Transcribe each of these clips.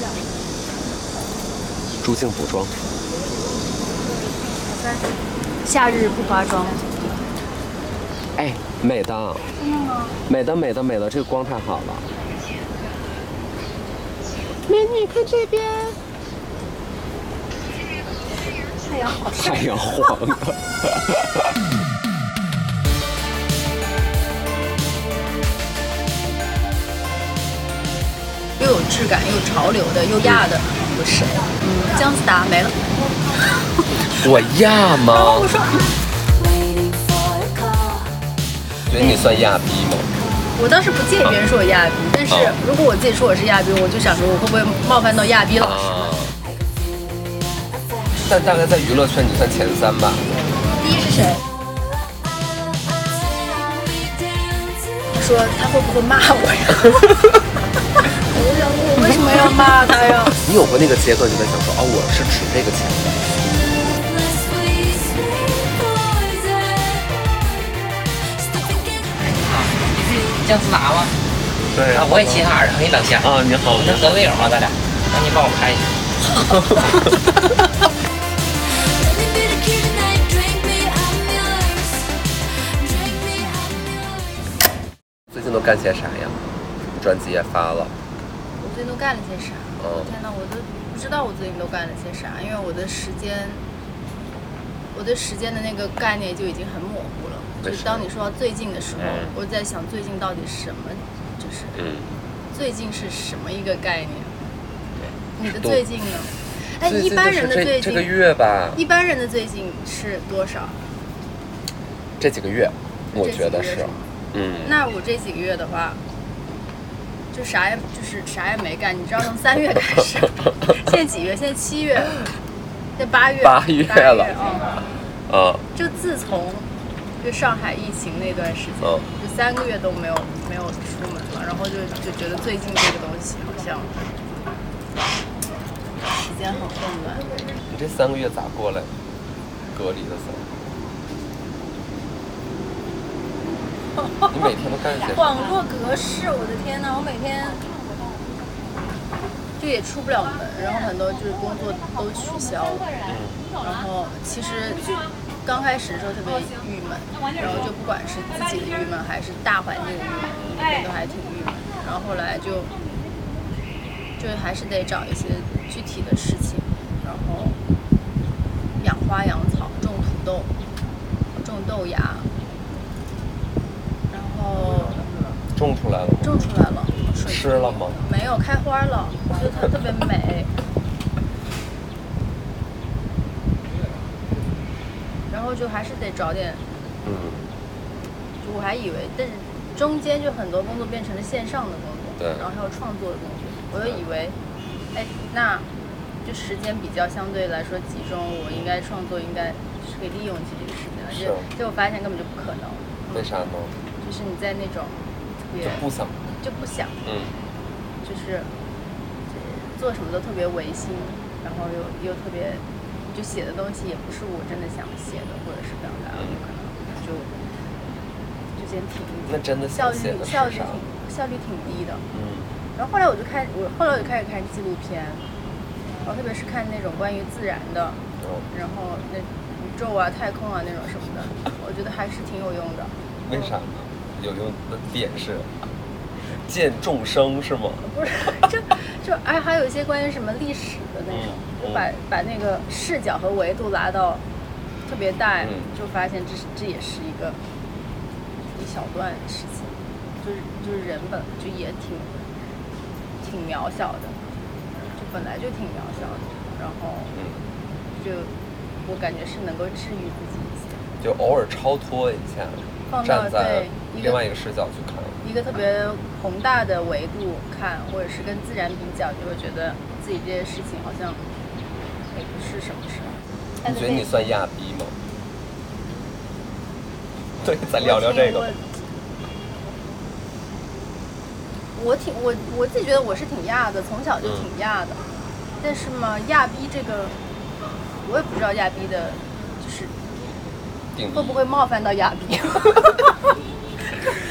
两个。朱静补妆，夏日不化妆，哎，美的，真的吗？美的，美的，美的，这个光太好了。美女，看这边，太阳好晒。太阳黄了。有质感，又潮流的，又亚的，有谁？嗯，姜思达没了。我亚吗？我说，觉得你算亚逼吗？我当时不介意别人说我亚逼，但是哦如果我自己说我是亚逼，我就想说我会不会冒犯到亚逼老师？啊。但大概在娱乐圈你算前三吧。第一是谁？说他会不会骂我呀？我要骂他呀？你有过那个阶段，就在想说，哦，我是值这个钱的。姜思达吗？对啊，我也齐齐哈尔的，很等下。啊，你好我，是河北友吗？咱俩，那你帮我拍一下。最近都干些啥呀？专辑也发了，我最近都干了些啥？嗯天哪，我都不知道我最近都干了些啥，因为我的时间，我对时间的那个概念就已经很模糊了。就是当你说到最近的时候，嗯我在想最近到底什么，就是嗯，最近是什么一个概念？对，你的最近呢？哎，一般人的最近这个近，月吧，一般人的最近是多少？这几个月，我觉得是嗯，那我这几个月的话，就啥也就是啥也没干。你知道从三月开始，现在几月？现在七月，现在八月，八月了嗯，啊，就自从就上海疫情那段时间，嗯就三个月都没有没有出门了，然后就就觉得最近这个东西好像时间很混乱。你这三个月咋过来？隔离的时候，你每天都干些啥？网络格式，我的天呐，我每天就也出不了门，然后很多就是工作都取消了，然后其实刚开始的时候特别郁闷，然后就不管是自己的郁闷还是大环境的郁闷，每天都还挺郁闷，然后后来就就还是得找一些具体的事情，然后养花养草，种土豆，种豆芽，然后种出来了吗？种出来了，水吃了吗？没有，开花了，我觉得它特别美。然后就还是得找点，嗯，就我还以为，但是中间就很多工作变成了线上的工作，对然后还有创作的工作，我就以为，哎，那就时间比较相对来说集中，我应该创作应该是可以利用起这个时间的，是结结果发现根本就不可能，为啥呢？就是你在那种特别就不想，就不想。嗯，就是做什么都特别违心，然后又又特别，就写的东西也不是我真的想写的，或者是表达，我可能就就先停一停。那真的效率效率挺？效率挺低的。嗯，然后后来我就开我后来我就开始看纪录片，然后特别是看那种关于自然的，哦，然后那宇宙啊、太空啊那种什么的，我觉得还是挺有用的。为啥呢？有用的点是见众生是吗？不是，就就哎，还有一些关于什么历史的那种，嗯就把把那个视角和维度拉到特别大，嗯就发现这是这也是一个一小段事情，就是就是人本就也挺挺渺小的，就本来就挺渺小的，然后嗯，就我感觉是能够治愈自己一些。就偶尔超脱一下，放到站在对另外一个视角去看。一个特别宏大的维度看，或者是跟自然比较，就会觉得自己这些事情好像也不是什么事儿。你觉得你算亚逼吗？对，咱聊聊这个。我挺我我自己觉得我是挺亚的，从小就挺亚的。但是嘛，亚逼这个，我也不知道亚逼的，就是会不会冒犯到亚逼。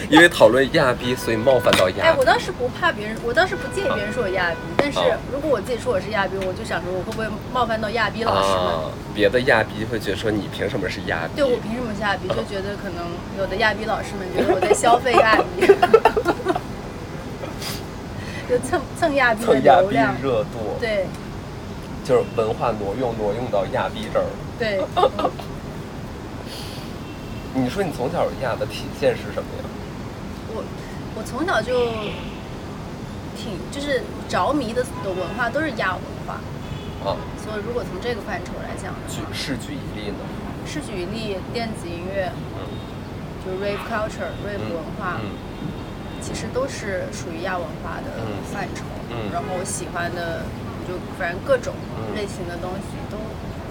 因为讨论亚逼，所以冒犯到亚哎，逼我。当时不怕别人，我当时不介意别人说我亚逼，但是啊如果我自己说我是亚逼，我就想说我会不会冒犯到亚逼老师们？啊，别的亚逼会觉得说你凭什么是亚逼？对我凭什么是亚逼？就觉得可能有的亚逼老师们觉得我在消费亚逼，就蹭蹭亚逼的蹭亚逼流量。热度，对就是文化挪用挪用到亚逼这儿。对，嗯 你说你从小亚的体现是什么呀？我我从小就挺就是着迷的的文化都是亚文化，啊，所以如果从这个范畴来讲的举话，是举一例呢？是举一例电子音乐，嗯就 rave culture rave 文化，嗯其实都是属于亚文化的嗯范畴。嗯然后我喜欢的就反正各种嗯类型的东西都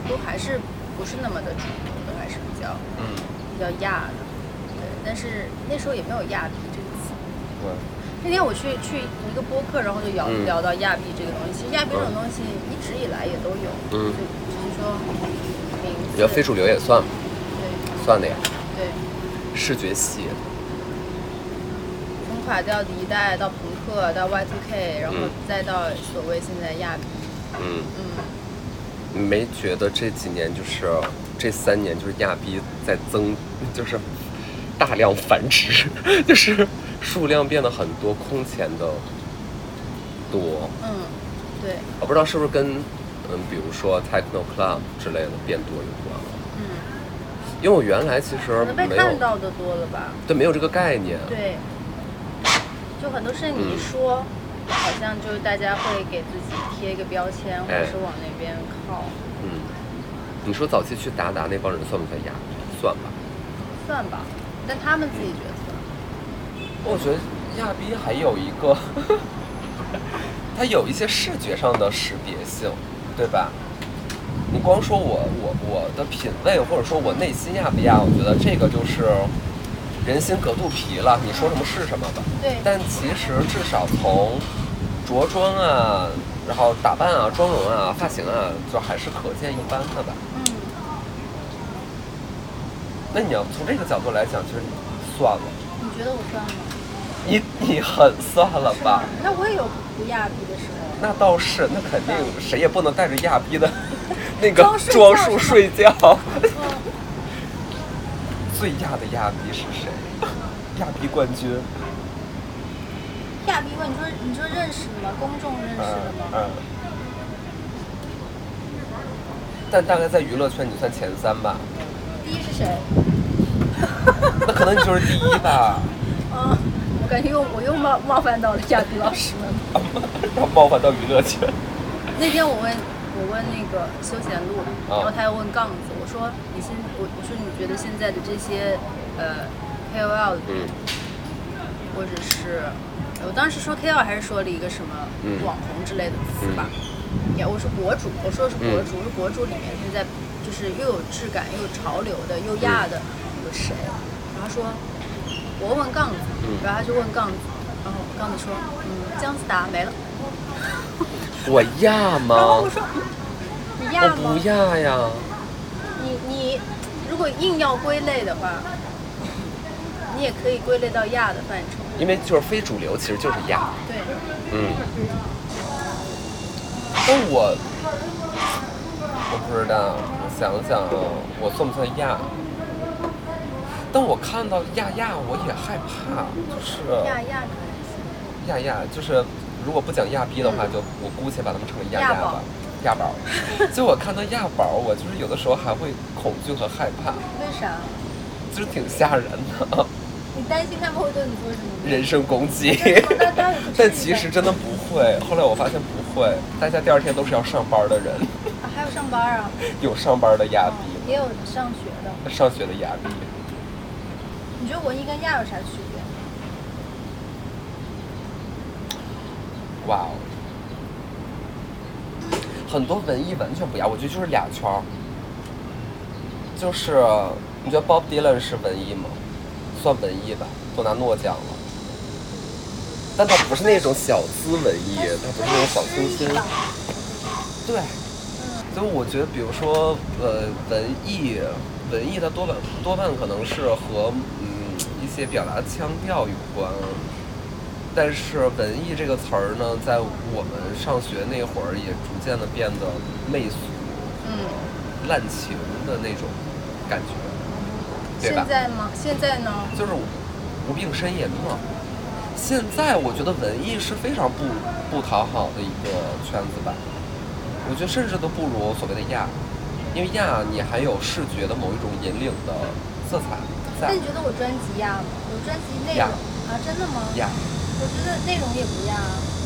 都还是不是那么的主流都，还是比较嗯，比较亚的。对，但是那时候也没有亚。对，那天我去去一个播客，然后就聊、嗯。聊到亚币这个东西。其实亚币这种东西一直以来也都有，嗯。就只是说名字。你要非主流也算对。算的呀，对，视觉系。从垮掉的一代到朋克到 Y2K，然后嗯。再到所谓现在亚币，嗯，嗯，你没觉得这几年就是这三年就是亚币在增，就是大量繁殖，就是数量变得很多，空前的多。嗯，对，我不知道是不是跟嗯，比如说 techno club 之类的变多有关了。嗯，因为我原来其实可能被没有看到的多了吧？对没有这个概念。对，就很多事你一嗯说，好像就是大家会给自己贴一个标签，或者哎是往那边靠，嗯，你说早期去达达那帮人算不算亚逼？算吧。算吧。但他们自己觉得算。我觉得亚逼还有一个，它有一些视觉上的识别性，对吧？你光说我我我的品味，或者说我内心亚不亚，我觉得这个就是人心隔肚皮了。你说什么是什么吧。对，但其实至少从着装啊，然后打扮啊、妆容啊、发型啊，就还是可见一斑的吧。嗯，那你要从这个角度来讲，其实算了，你觉得我算吗？你你很算了吧？那我也有不亚逼的时候。那倒是，那肯定谁也不能带着亚逼的 那个装睡觉睡觉。嗯，最亚的亚逼是谁？亚逼冠军。亚逼吗？你说你说认识的吗？公众认识的吗？嗯。但大概在娱乐圈，你算前三吧？第一是谁？那可能你就是第一吧。嗯，我感觉又我又冒冒犯到了亚逼老师们。冒犯到娱乐圈。那天我问我问那个休闲路，啊然后他又问杠子，我说你现我我说你觉得现在的这些呃 KOL 嗯或者是我当时说 KOL 还是说了一个什么嗯网红之类的词吧？也我说博主，我说的是博主，我说博主里面现在就是又有质感又有潮流的又亚的有谁？然后他说我问杠子，嗯然后他就问杠子，然后杠子说嗯姜思达没了。我亚然后吗我？说你亚我不？亚呀。你你如果硬要归类的话，你也可以归类到亚的范畴。因为就是非主流，其实就是亚。对，嗯。但我我不知道，我想想啊，我算不算亚？但我看到亚亚，我也害怕，就是亚亚亚亚，就是如果不讲亚逼的话，就我姑且把他们称为亚亚吧。亚宝，就我看到亚宝，我就是有的时候还会恐惧和害怕，为啥？就是挺吓人的，你担心他们会对你做什么？人身攻击。但其实真的不会，后来我发现不会，大家第二天都是要上班的人，啊，还有上班啊，有上班的亚逼，也有上学的。上学的亚逼。你觉得文艺跟亚有啥区别？哇哦，很多文艺完全不一样，我觉得就是俩圈儿。就是你觉得 Bob Dylan 是文艺吗？算文艺吧，都拿诺奖了。但他不是那种小资文艺，他不是那种小清新。对，所以我觉得，比如说，呃，文艺，文艺它多半多半可能是和嗯一些表达腔调有关。但是“文艺”这个词儿呢，在我们上学那会儿也逐渐的变得媚俗、嗯，滥情的那种感觉，对吧现？在吗？现在呢？就是无病呻吟嘛。现在我觉得文艺是非常不不讨好的一个圈子吧，我觉得甚至都不如所谓的亚，因为亚你还有视觉的某一种引领的色彩在那你觉得我专辑亚吗？我专辑内容啊，真的吗？亚，我觉得内容也不亚，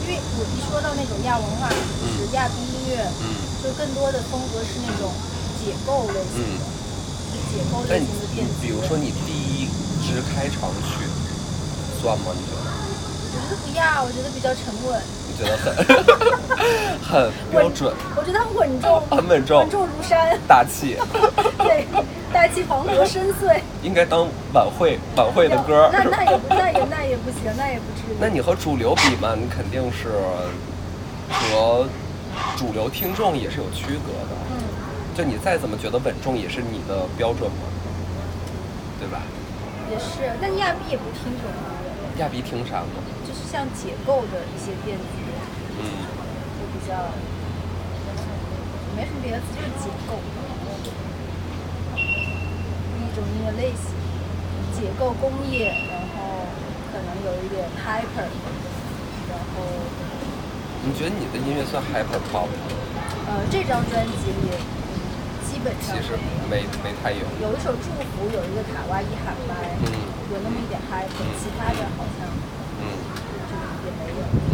因为我一说到那种亚文化，就是亚逼音乐，嗯，就更多的风格是那种解构类型的，就解构类型的电子乐。比如说你第一支开场曲算吗？你觉得？我觉得不亚，我觉得比较沉稳，你觉得很很标准，我觉得很稳重，很稳重稳重如山，大气，对，大气磅礴深邃。应该当晚会晚会的歌。那那也不那也那也不行，那也不至于。那你和主流比嘛，你肯定是和主流听众也是有区隔的。嗯，就你再怎么觉得稳重，也是你的标准嘛，对吧？也是，那亚逼也不听这种音乐，亚逼听啥呢？就是像解构的一些电子，嗯，就比较没什么别的词，就是结构一种音乐类型，解构工业，然后可能有一点 hyper，然后你觉得你的音乐算 hyper pop 吗？呃这张专辑里基本上其实没有没没太有。有一首祝福，有一个卡哇伊喊麦，嗯有那么一点 hyper，其他的好像嗯就也没有。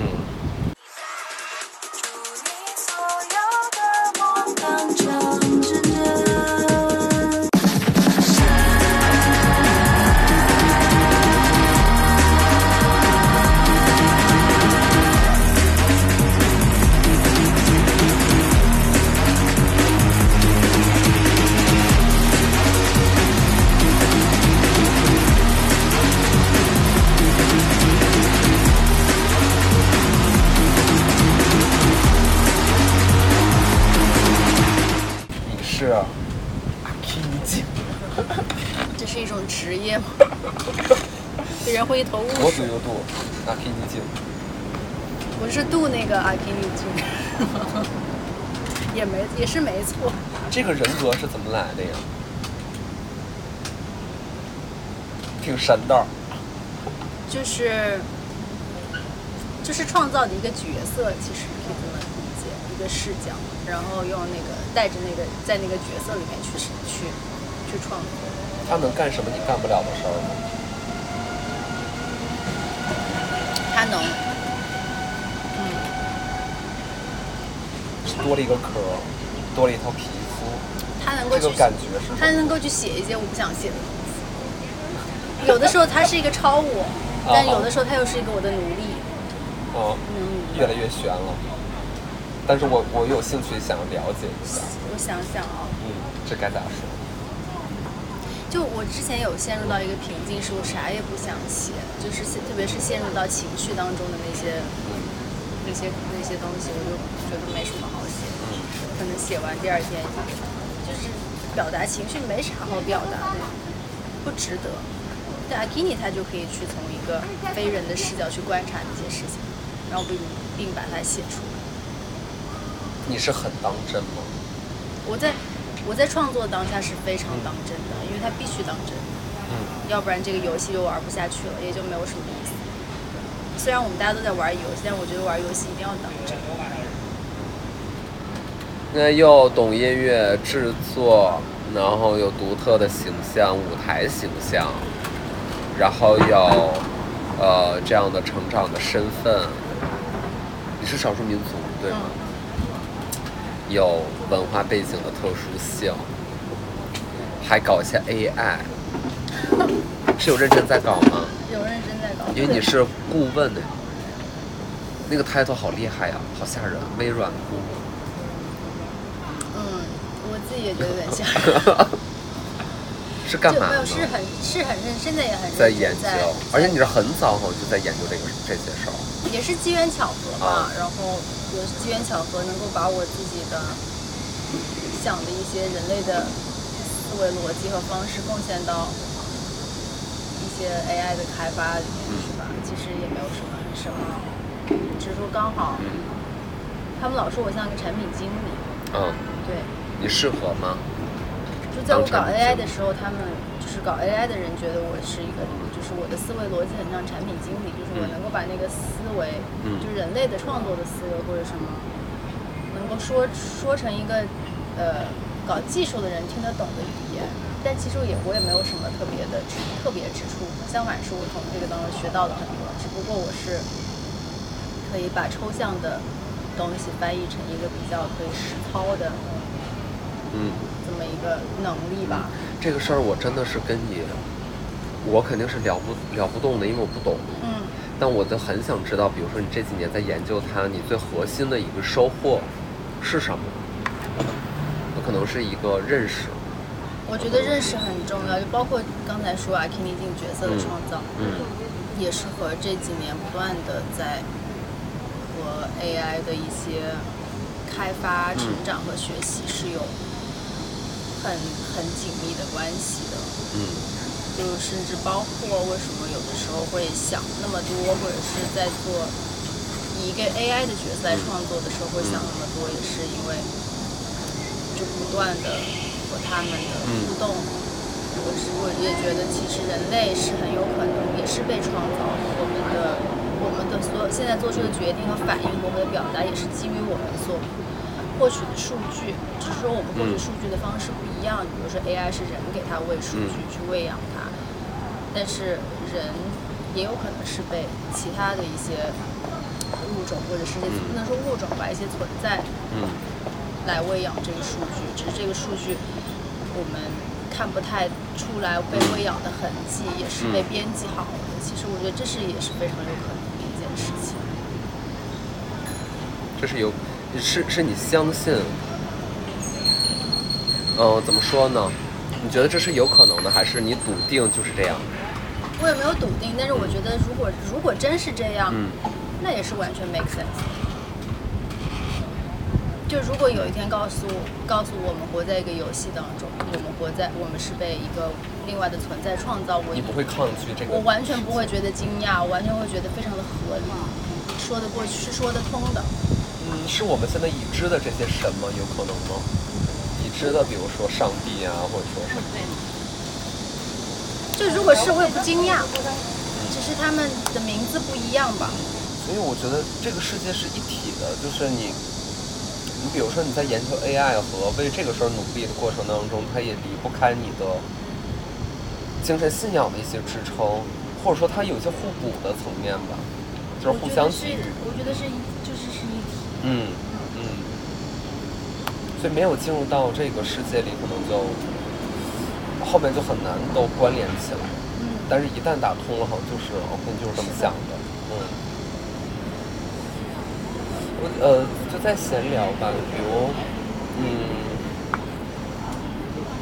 是没错。这个人格是怎么来的呀？挺神的。就是就是创造的一个角色，其实可以这么理解，一个视角，然后用那个带着那个在那个角色里面去去去创作。他能干什么你干不了的事儿吗？他能，嗯，多了一个壳儿，多了一套皮肤，他能够去这个感觉是他能够去写一些我不想写的东西。有的时候他是一个超我，但有的时候他又是一个我的奴隶。哦，嗯，越来越悬了。但是我我有兴趣想了解一下，我想想啊，嗯，这该咋说？就我之前有陷入到一个瓶颈，是我啥也不想写，就是特别是陷入到情绪当中的那些嗯那些那些东西，我就觉得没什么写完第二天就是表达情绪没啥好表达的，不值得。但 Akini 他就可以去从一个非人的视角去观察那些事情，然后并并把它写出来。你是很当真吗？我在我在创作当下是非常当真的，因为他必须当真，嗯要不然这个游戏就玩不下去了，也就没有什么意思。虽然我们大家都在玩游戏，但是我觉得玩游戏一定要当真。那又懂音乐制作，然后有独特的形象、舞台形象，然后有呃这样的成长的身份。你是少数民族对吗？有文化背景的特殊性，还搞一些 AI，是有认真在搞吗？有认真在搞，因为你是顾问呢，那个 title 好厉害呀，好吓人，微软顾问。也觉得有点像。是干嘛没有？是很是很认，现在也很在研究，而且你是很早哈就在研究这个这些事儿。也是机缘巧合啊吧，然后也是机缘巧合能够把我自己的想的一些人类的思维逻辑和方式贡献到一些些 AI 的开发里面是吧？其实也没有什么很深奥，只是说刚好他们老说我像个产品经理，嗯，对，你适合吗？就在我搞 AI 的时候，他们就是搞 AI 的人觉得我是一个，就是我的思维逻辑很像产品经理，就是我嗯能够把那个思维，嗯就是人类的创作的思维或者什么，能够说说成一个呃搞技术的人听得懂的语言。但其实也我也没有什么特别的特别之处，相反是我从这个当中学到了很多。只不过我是可以把抽象的东西翻译成一个比较可以实操的嗯，这么一个能力吧。这个事儿我真的是跟你，我肯定是聊不聊不动的，因为我不懂。嗯。但我就很想知道，比如说你这几年在研究它，你最核心的一个收获是什么？有可能是一个认识。我觉得认识很重要，就包括刚才说啊 k i n i 进角色的创造，嗯也是和这几年不断的在和 AI 的一些开发、成长和学习是有很很紧密的关系的。嗯就甚至包括为什么有的时候会想那么多，或者是在做以一个 AI 的角色来创作的时候会想那么多，也是因为就不断的和他们的互动。我是我也觉得，其实人类是很有可能也是被创造的。我们的我们的所有现在做出的决定和反应我们的表达，也是基于我们所获取的数据，只是说我们获取数据的方式不一样。比如说 AI 是人给它喂数据去喂养它，但是人也有可能是被其他的一些物种或者是这不能说物种吧，一些存在嗯来喂养这个数据，只是这个数据我们看不太出来被喂养的痕迹，也是被编辑好的。其实我觉得这是也是非常有可能的一件事情。这是有，是是你相信，嗯、怎么说呢？你觉得这是有可能的，还是你笃定就是这样？我也没有笃定，但是我觉得如果如果真是这样，嗯那也是完全 make sense。就如果有一天告诉告诉我们活在一个游戏当中，我们活在我们是被一个另外的存在创造，我你不会抗拒这个？我完全不会觉得惊讶，我完全会觉得非常的合理，说得过去是说得通的。嗯，是我们现在已知的这些神吗？有可能吗？已知的，比如说上帝啊，或者说什么？就如果是我也不惊讶，只是他们的名字不一样吧。所以我觉得这个世界是一体的，就是你，你比如说你在研究 AI 和为这个事儿努力的过程当中，它也离不开你的精神信仰的一些支撑，或者说它有一些互补的层面吧，就是互相给予。我觉得是，嗯嗯。所以没有进入到这个世界里，可能就后面就很难都关联起来。嗯，但是，一旦打通了，好像就是我跟你就是这么想的，嗯。我呃就在闲聊吧，比如，嗯，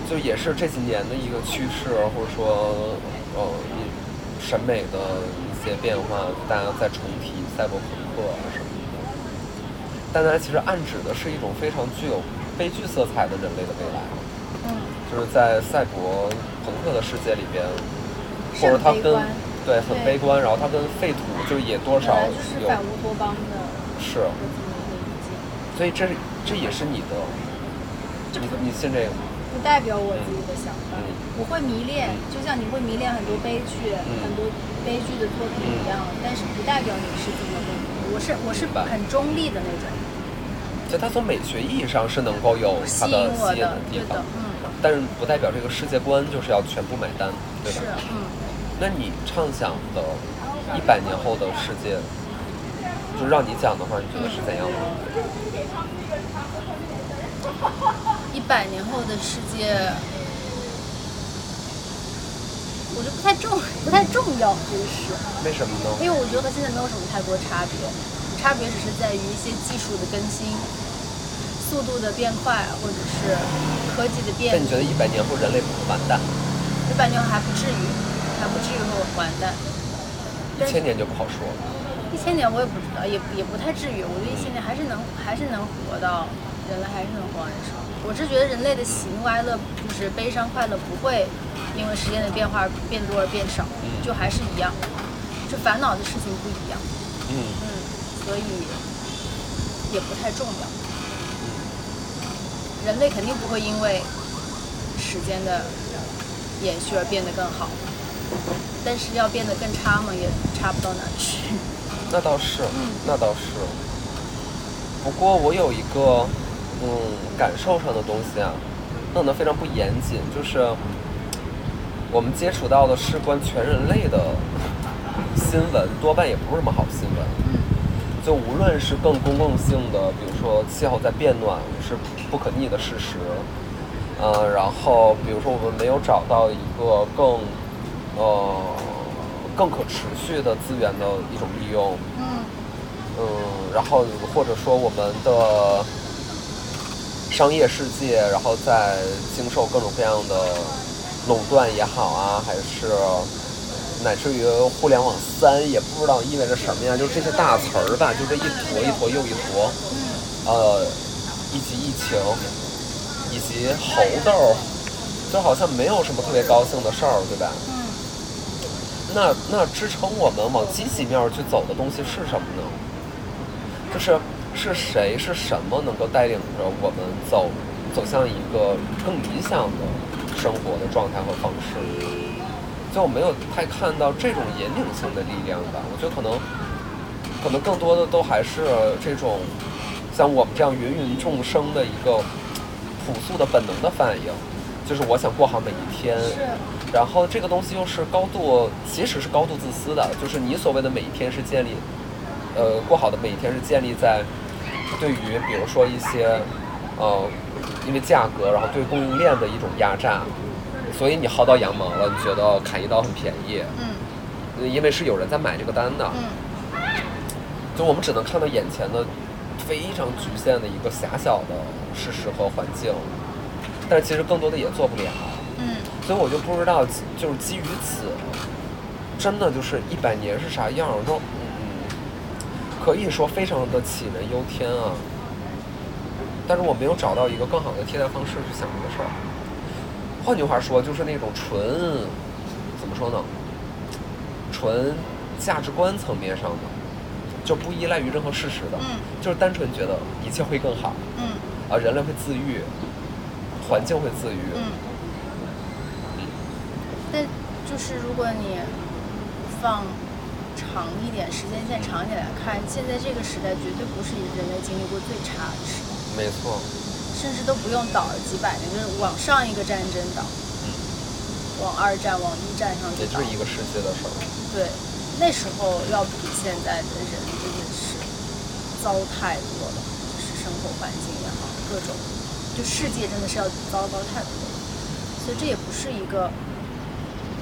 就也是这几年的一个趋势，或者说，呃，你审美的一些变化，大家在重提赛博朋克啊什么的，但它其实暗指的是一种非常具有悲剧色彩的人类的未来。嗯，就是在赛博朋克的世界里边，是或者它跟对很悲观，然后它跟废土就也多少有反乌托邦的是，所以这是这也是你的，你你信这个吗？不代表我自己的想法。嗯我会迷恋，就像你会迷恋很多悲剧、嗯很多悲剧的作品一样，但是不代表你是这么认为。我是我是很中立的那种，就它从美学意义上是能够有它的吸引的，地方，，嗯，但是不代表这个世界观就是要全部买单，对吧。那你畅想的一百年后的世界，就让你讲的话，你觉得是怎样的？一百年后的世界，我觉得不太重，不太重要这个事，为什么呢？因为我觉得和现在没有什么太多差别，差别只是在于一些技术的更新、速度的变快，或者是科技的变但你觉得一百年后人类不会完蛋？一百年后还不至于，还不至于会完蛋。一千年就不好说了。一千年我也不知道，也也不太至于。我觉得一千年还是能还是能活到人类还是能活很少。我是觉得人类的喜怒哀乐，就是悲伤快乐，不会因为时间的变化变多而变少，就还是一样，就烦恼的事情不一样，嗯嗯，所以也不太重要。人类肯定不会因为时间的延续而变得更好，但是要变得更差嘛，也差不到哪去。那倒是，那倒是。不过我有一个嗯感受上的东西啊，弄得非常不严谨，就是我们接触到的事关全人类的新闻，多半也不是什么好新闻。就无论是更公共性的，比如说气候在变暖是不可逆的事实，呃，然后比如说我们没有找到一个更呃更可持续的资源的一种利用，嗯。嗯，然后或者说我们的商业世界，然后在经受各种各样的垄断也好啊，还是乃至于互联网三也不知道意味着什么呀，就这些大词儿吧，就这一坨一坨又一坨，呃，以及疫情，以及猴痘，就好像没有什么特别高兴的事儿，对吧？嗯那那支撑我们往积极面儿去走的东西是什么呢？就是是谁是什么能够带领着我们走走向一个更理想的生活的状态和方式？就我没有太看到这种引领性的力量吧。我觉得可能可能更多的都还是这种像我们这样芸芸众生的一个朴素的本能的反应，就是我想过好每一天。是然后这个东西又是高度，其实是高度自私的，就是你所谓的每一天是建立，呃，过好的每一天是建立在对于比如说一些，呃，因为价格，然后对供应链的一种压榨，所以你薅到羊毛了，你觉得砍一刀很便宜，嗯呃因为是有人在买这个单的，嗯就我们只能看到眼前的非常局限的一个狭小的事实和环境，但是其实更多的也做不了。嗯所以我就不知道，就是基于此，真的就是一百年是啥样儿？我说，嗯，可以说非常的杞人忧天啊。但是我没有找到一个更好的替代方式去想这个事儿。换句话说，就是那种纯，怎么说呢？纯价值观层面上的，就不依赖于任何事实的，嗯就是单纯觉得一切会更好嗯啊，人类会自愈，环境会自愈。嗯。但就是如果你放长一点，时间线长一点来看，现在这个时代绝对不是人类经历过最差的时代。没错。甚至都不用倒几百年，就是往上一个战争倒，往二战、往一战上去倒也就是。一个世界的事儿。对，那时候要比现在的人真的是糟太多了，就是生活环境也好，各种，就世界真的是要糟糕太多了。所以这也不是一个，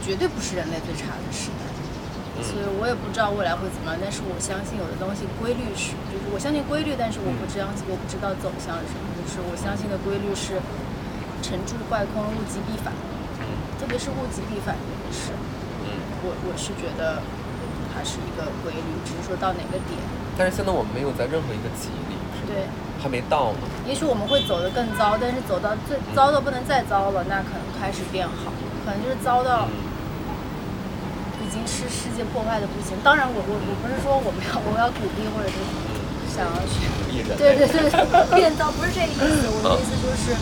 绝对不是人类最差的时代。所以我也不知道未来会怎么样，但是我相信有的东西规律是，就是我相信规律，但是我不知道我不知道走向是什么，就是我相信的规律是沉住坏空，物极必反，特别是物极必反这个事，我我是觉得它是一个规律，只是说到哪个点，但是现在我们没有在任何一个级里，是对，还没到呢。也许我们会走得更糟，但是走到最糟到不能再糟了，那可能开始变好，可能就是糟到已经是世界破坏的不行。当然我，我我不是说我们要我要鼓励或者是想要去，对对对，变糟不是这个意思。我的意思就是，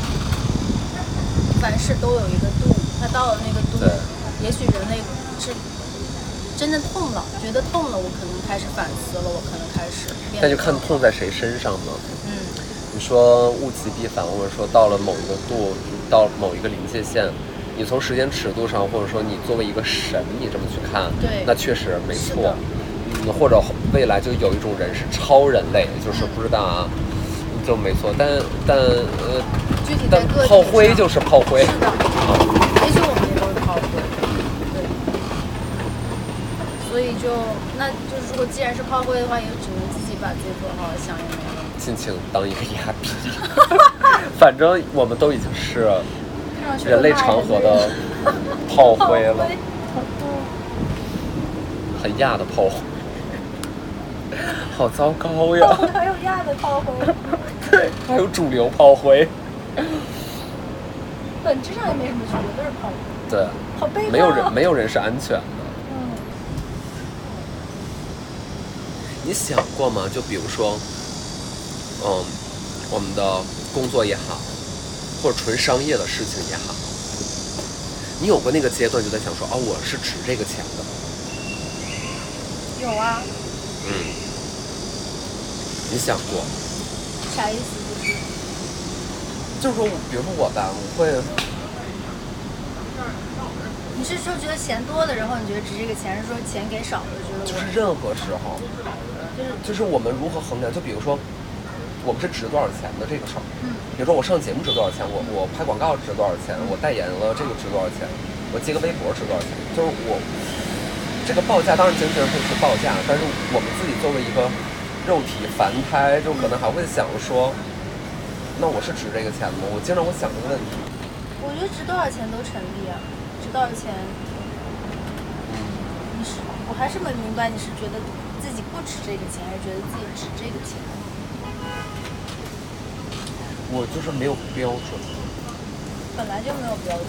凡事都有一个度，它到了那个度，也许人类是真的痛了，觉得痛了，我可能开始反思了，我可能开始变得但就看更好痛在谁身上呢？嗯你说物极必反，或者说到了某一个度，到某一个临界线，你从时间尺度上，或者说你作为一个神，你这么去看，对那确实没错。嗯，或者未来就有一种人是超人类，就是不知道啊，就没错。但但呃，具体在但炮灰就是炮灰。是的，也许我们也都是炮灰，对。所以就那就是如果既然是炮灰的话，也只能自己把自己做好，想也没有。尽情当一个哑逼，反正我们都已经是人类长河的炮灰了，很亚的炮灰，好糟糕呀！还有亚的炮灰。对，还有主流炮灰。本质上也没什么区别，都是炮灰。对，好悲。没有人没有人是安全的。嗯，你想过吗？就比如说，嗯，我们的工作也好，或者纯商业的事情也好，你有过那个阶段就在想说，哦，我是值这个钱的。有啊，嗯，你想过？啥意思？就是就是说，比如说我吧，我会，你是说觉得钱多了，然后你觉得值这个钱，还是说钱给少了，觉得就是任何时候，就是就是我们如何衡量？就比如说，我们是值多少钱的这个事儿。嗯比如说我上节目值多少钱，我我拍广告值多少钱，我代言了这个值多少钱，我接个微博值多少钱，就是我这个报价当然经纪人会去报价，但是我们自己作为一个肉体凡胎，就可能还会想说，那我是值这个钱吗？我经常会想这个问题。我觉得值多少钱都成立啊，值多少钱，你是我还是没明白，你是觉得自己不值这个钱，还是觉得自己值这个钱？我就是没有标准，本来就没有标准，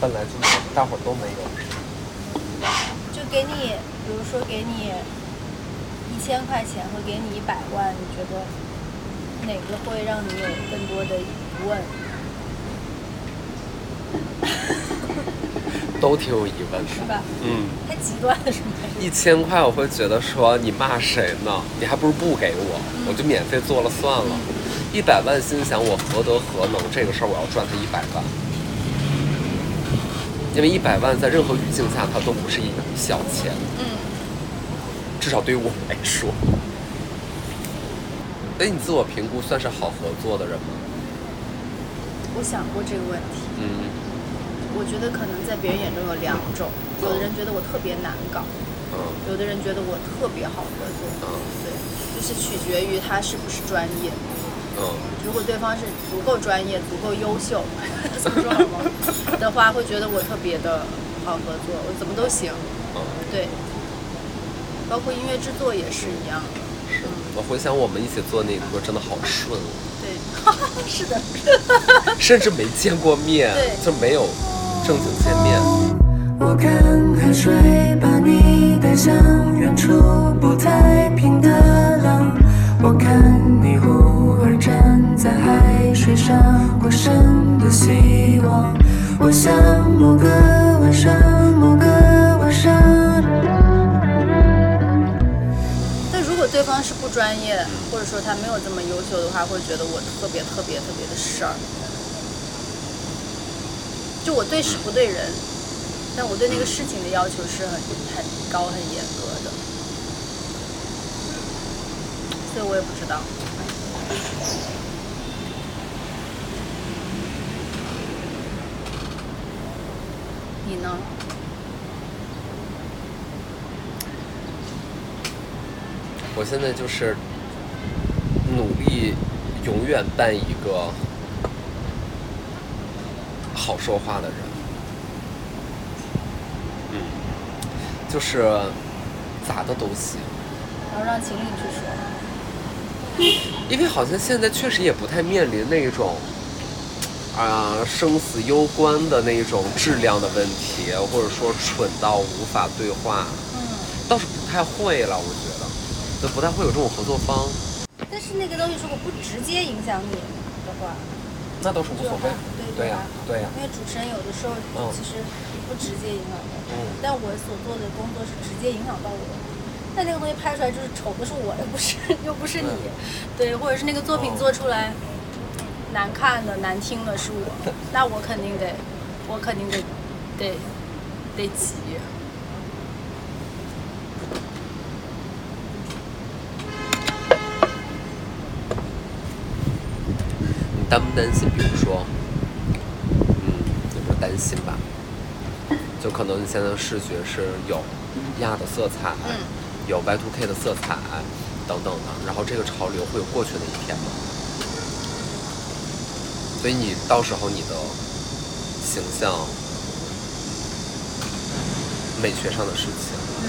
本来就没有，大伙儿都没有。就给你，比如说给你一千块钱和给你一百万，你觉得哪个会让你有更多的疑问？都挺有疑问的。是吧？嗯，太极端了，是吗？一千块我会觉得说你骂谁呢？你还不如不给我，我就免费做了算了。一百万心想我何德何能？这个事儿我要赚他一百万，因为一百万在任何语境下它都不是一笔小钱，嗯，至少对于我来说。哎，你自我评估算是好合作的人吗？我想过这个问题。嗯我觉得可能在别人眼中有两种，有的人觉得我特别难搞，嗯有的人觉得我特别好合作。嗯对，就是取决于他是不是专业。嗯如果对方是足够专业、足够优秀，这么说好吗？的话，会觉得我特别的好合作，我怎么都行。嗯，对，包括音乐制作也是一样的。是。我回想我们一起做那个歌，真的好顺哦，对，是的。甚至没见过面，就没有正经见面。我看海水把你带向远处不太平的浪，我看你忽而站在海水上过生的希望。我想某个晚上，某个晚上。但如果对方是不专业，或者说他没有这么优秀的话，会觉得我特别特别特别的事儿。就我对事不对人，但我对那个事情的要求是很很高、很严格的，所以我也不知道。你呢？我现在就是努力永远扮一个好说话的人，嗯，就是咋的都行，然后让秦岭去说。因为好像现在确实也不太面临那种啊、生死攸关的那种质量的问题，或者说蠢到无法对话，嗯。倒是不太会了，我觉得，就不太会有这种合作方，但是那个东西如果不直接影响你的话，那都是无所谓，对对呀、对呀、因为主持人有的时候嗯其实不直接影响到我，嗯。但我所做的工作是直接影响到我。但那个东西拍出来就是丑的是我，又不是又不是你，对，或者是那个作品哦做出来难看的、难听的是我，那我肯定得，我肯定得得得急。你担不担心？比如说，嗯，也不是担心吧，就可能你现在的视觉是有亚的色彩，嗯有 Y2K 的色彩等等的，然后这个潮流会有过去的一天吗？所以你到时候你的形象、美学上的事情，嗯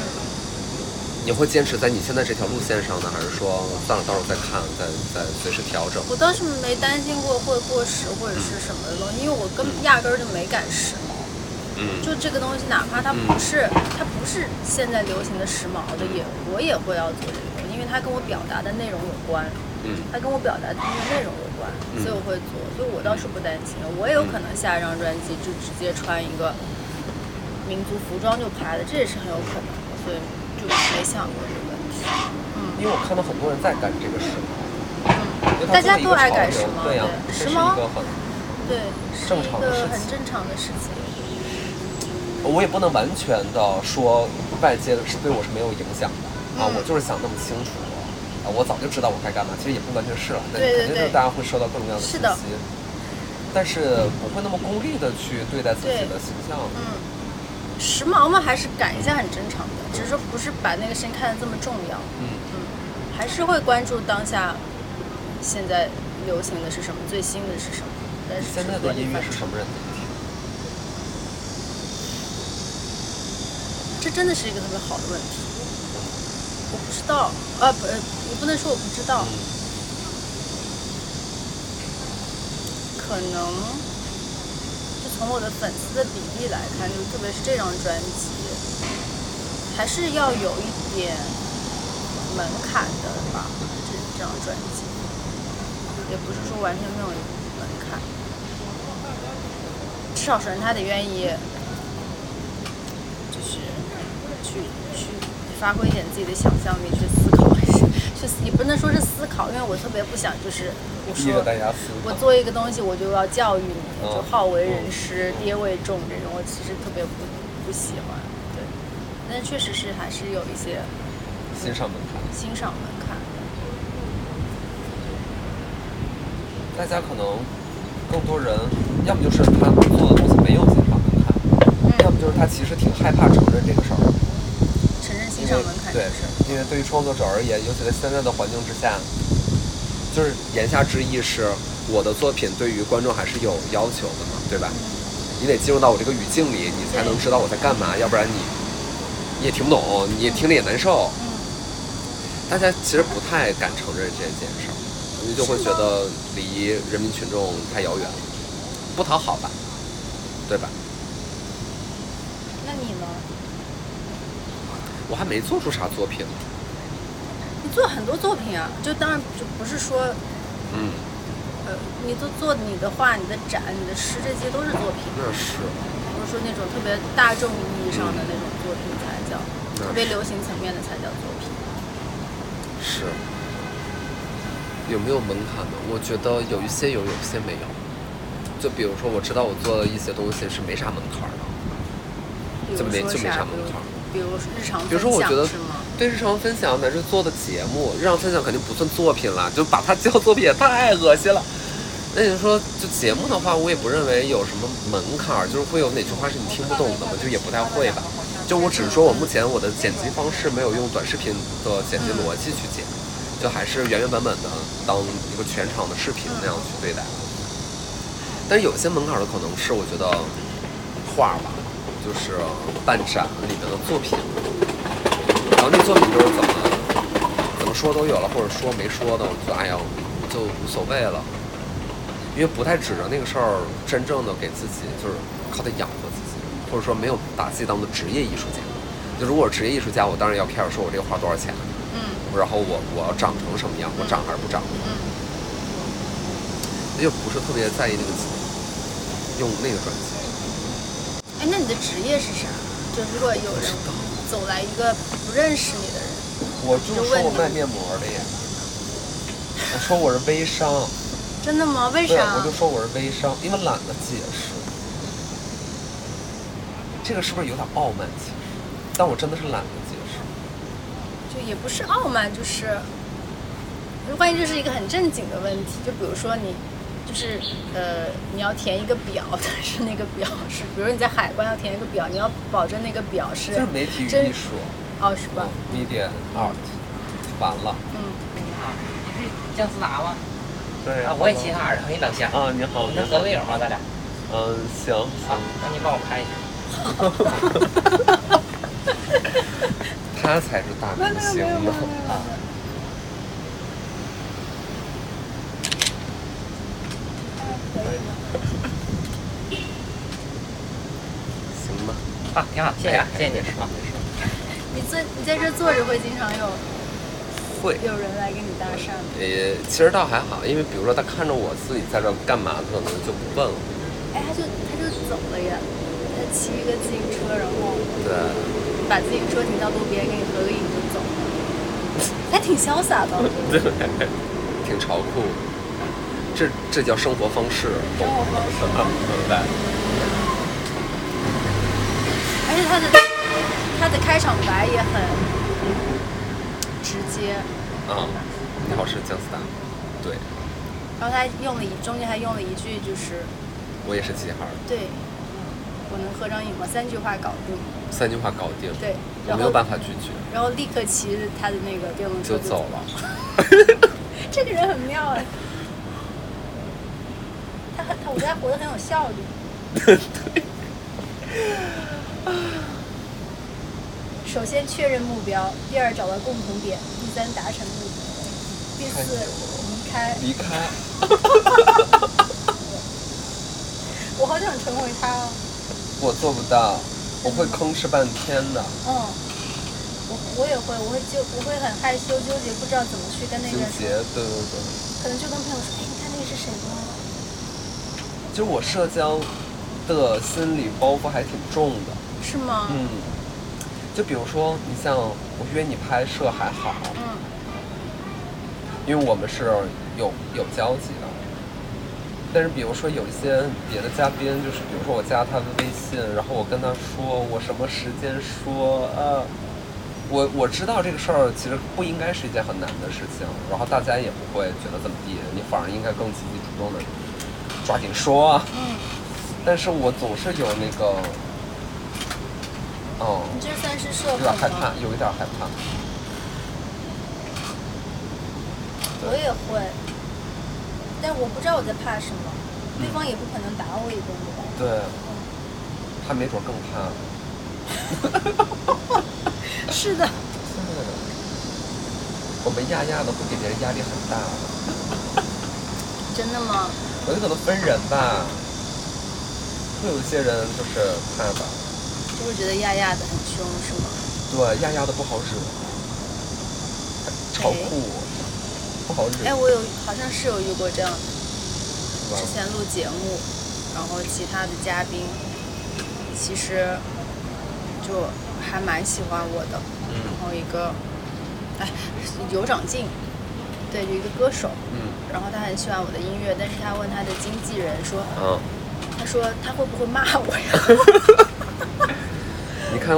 你会坚持在你现在这条路线上呢，还是说算了，到时候再看，再再随时调整？我倒是没担心过会过时或者是什么的东西，因为我根压根儿就没赶时髦。嗯就这个东西，哪怕它不是、它不是现在流行的时髦的，也我也会要做这个，因为它跟我表达的内容有关，嗯它跟我表达的内容有关，所以我会做。所以我倒是不担心，我也有可能下一张专辑就直接穿一个民族服装就拍的，这也是很有可能的，所以就没想过这个问题。嗯因为我看到很多人在赶这个时髦，嗯大家都爱作为一个潮流赶时髦，对时髦对，是一个很正常的事情。我也不能完全的说外界是对我是没有影响的啊，嗯。我就是想那么清楚啊，我早就知道我该干嘛，其实也不完全是了，但对对肯定就是大家会收到各种各样的。信息，但是不会那么功利的去对待自己的形象，嗯，时髦嘛，还是赶一下很正常的，只是说不是把那个事情看得这么重要。嗯。嗯，还是会关注当下现在流行的是什么，最新的是什么。但是现在的音乐是什么？人？在听？这真的是一个特别好的问题。我不知道，啊不，呃也不能说我不知道，嗯可能就从我的粉丝的比例来看，就特别是这张专辑，还是要有一点门槛的吧。这这张专辑，也不是说完全没有门槛，至少首先他得愿意，就是去去发挥一点自己的想象力，去思考，去也不能说是思考，因为我特别不想就是我说逼着大家思考。我做一个东西，我就要教育你，嗯就好为人师、爹为重这种，我其实特别不不喜欢。对，但确实是还是有一些欣赏门槛，欣赏门槛。大家可能更多人，要么就是他做的东西没有欣赏门槛，要么就是他其实挺害怕承认这个事儿。对因为对于创作者而言，尤其在现在的环境之下，就是言下之意是我的作品对于观众还是有要求的嘛，对吧？你得进入到我这个语境里，你才能知道我在干嘛，要不然你你也听不懂，你也听着也难受。嗯，大家其实不太敢承认这件事儿，因为就会觉得离人民群众太遥远了，不讨好吧，对吧？那你呢？我还没做出啥作品，你做很多作品啊，就当然就不是说，嗯，呃，你都做你的画、你的展、你的诗，这些都是作品，那是，不是说那种特别大众意义上的那种作品才叫，特别流行层面的才叫作品。是，有没有门槛呢？我觉得有一些有，有一些没有。就比如说，我知道我做的一些东西是没啥门槛的，就没就没啥门槛儿比如日常比如说我觉得？对日常分享乃至做的节目，日常分享肯定不算作品了，就把它叫作品也太恶心了。那你说，就节目的话，我也不认为有什么门槛儿，就是会有哪句话是你听不懂的吗？就也不太会吧。就我只是说我目前我的剪辑方式没有用短视频的剪辑逻辑去剪，就还是原原本本的当一个全场的视频那样去对待。但是有些门槛儿的可能是我觉得画吧，就是办展里面的作品，然后那作品就是怎么怎么说都有了，或者说没说的，我就哎呀就无所谓了，因为不太指着那个事儿真正的给自己就是靠它养活自己，或者说没有把自己当做职业艺术家。就如果是职业艺术家，我当然要开始说我这个画多少钱，嗯然后我我要长成什么样，我长还是不长，嗯，就不是特别在意那个用那个专辑。哎，那你的职业是啥？就如果有人走来一个不认识你的人，我就说我卖面膜的呀，我说我是微商，真的吗？为，啥？我就说我是微商，因为懒得解释。这个是不是有点傲慢？其实，但我真的是懒得解释。就也不是傲慢，就是，关键这是一个很正经的问题。就比如说你，就是呃，你要填一个表，但是那个表是，比如你在海关要填一个表，你要保证那个表是就是媒体艺术哦，是吧？，media art，完了。嗯，你好，你是姜思达吗？对啊，我也齐哈尔的，很冷香。啊，你好，你能合个影吗？咱俩？嗯，行啊行，，那你帮我拍一下。他才是大明星呢。行吧，啊，挺好，谢谢谢谢你啊。没事你坐你在这坐着会经常有会。有人来跟你搭讪吗？呃，其实倒还好，因为比如说他看着我自己在这干嘛，可能就不问了。哎，他就他就走了呀，他骑一个自行车，然后对，把自行车停到路边，给你合个影就走了，还挺潇洒的。对，挺潮酷。这这叫生活方式，生活方式对。而且他的他的开场白也很直接，啊，你好，是姜思达。对，然后他用了一中间还用了一句就是我也是齐哈尔，对，我能合张影吗？三句话搞定。三句话搞定。对，我没有办法拒绝，然后立刻骑着他的那个电动车就走了。这个人很妙哎，他很他我觉得他活得很有效率。首先确认目标，第二找到共同点，第三达成目标，第四离开。离开。我好想成为他哦。我做不到，我会吭哧半天的，嗯，我我也会，我会纠，我会很害羞纠结，不知道怎么去跟那个人，纠结。对对对。可能就跟朋友说，哎，你看那个是谁吗？就我社交的心理包袱还挺重的。是吗？嗯。就比如说，你像我约你拍摄还好，嗯因为我们是有有交集的。但是比如说有一些别的嘉宾，就是比如说我加他的微信，然后我跟他说我什么时间说，呃，我我知道这个事儿其实不应该是一件很难的事情，然后大家也不会觉得怎么地，你反而应该更积极主动的抓紧说。嗯，但是我总是有那个，哦，你这算是社有点害怕，吗？有一点害怕。我也会，但我不知道我在怕什么，对方也不可能打我一顿，对吧？对，他没准更怕。是的，我们压压的会给别人压力很大的，真的吗？我觉得可能分人吧，会有一些人就是怕吧，就是觉得亚亚的很凶，是吗？对，亚亚的不好惹，超酷，不好惹，哎，我有好像是有遇过这样的，之？前录节目，然后其他的嘉宾其实就还蛮喜欢我的，然嗯后一个哎有长进，对，就一个歌手，嗯然后他很喜欢我的音乐，但是他问他的经纪人说，啊，他说他会不会骂我呀？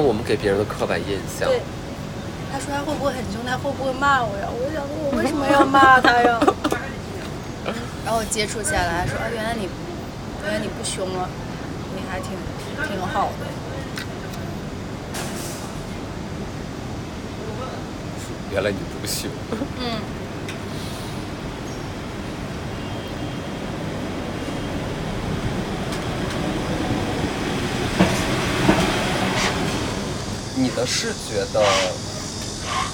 我们给别人的刻板印象，对，他说他会不会很凶？他会不会骂我呀？我就想说，我为什么要骂他呀？然后我接触下来，说啊，原来你，原来你不凶了，你还挺挺好的。原来你不凶，嗯，视觉得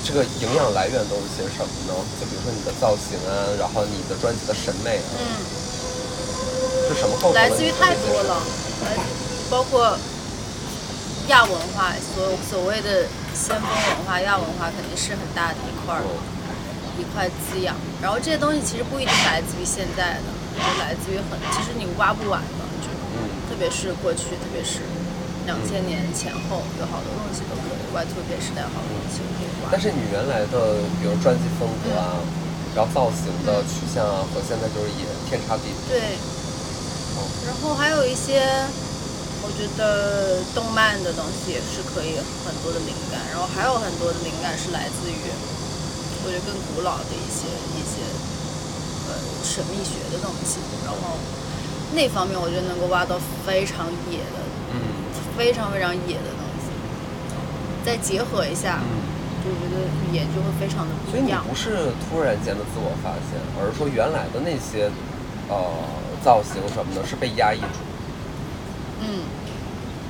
这个营养来源都是些什么呢？就比如说你的造型啊，然后你的专辑的审美啊，嗯，是什么构成来自于太多了，来包括亚文化，所所谓的先锋文化、亚文化肯定是很大的一块儿。嗯一块滋养。然后这些东西其实不一定来自于现在的，就来自于很，其实你挖不完的，就嗯特别是过去，特别是两千年前后，有好多东西都可以，Y2K 时代好多东西都可以挖。但是你原来的，比如专辑风格啊，然后造型的取向啊，和现在就是也天差地别。对，然后还有一些，我觉得动漫的东西也是可以很多的灵感，然后还有很多的灵感是来自于，我觉得更古老的一些一些呃神秘学的东西，然后那方面我觉得能够挖到非常野的、嗯非常非常野的东西，再结合一下，我觉得语言就会非常的不一样。所以你不是突然间的自我发现，而是说原来的那些呃造型什么的，是被压抑住。嗯，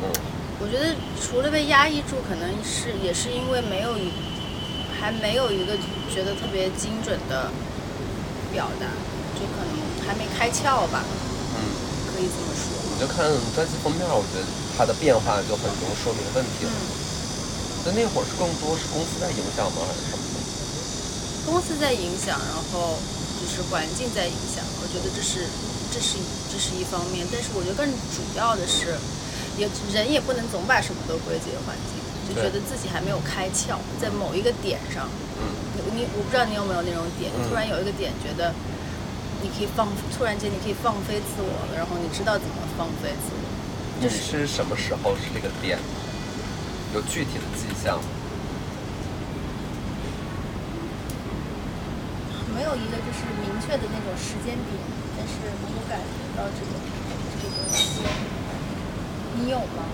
嗯，我觉得除了被压抑住，可能是也是因为没有一还没有一个觉得特别精准的表达，就可能还没开窍吧，嗯，可以这么说。你就看专辑封面，我觉得它的变化就很能说明问题了。嗯，那那会儿是更多是公司在影响吗，还是什么？公司在影响，然后就是环境在影响，我觉得这是这是这是一方面，但是我觉得更主要的是，也人也不能总把什么都归结环境，就觉得自己还没有开窍，在某一个点上，嗯。你你我不知道你有没有那种点，嗯。突然有一个点觉得你可以放，突然间你可以放飞自我了，然后你知道怎么放飞自我，你就是是什么时候是这个点？有具体的迹象吗？没有一个就是明确的那种时间点，但是能够感觉到这个这个东西，你有吗？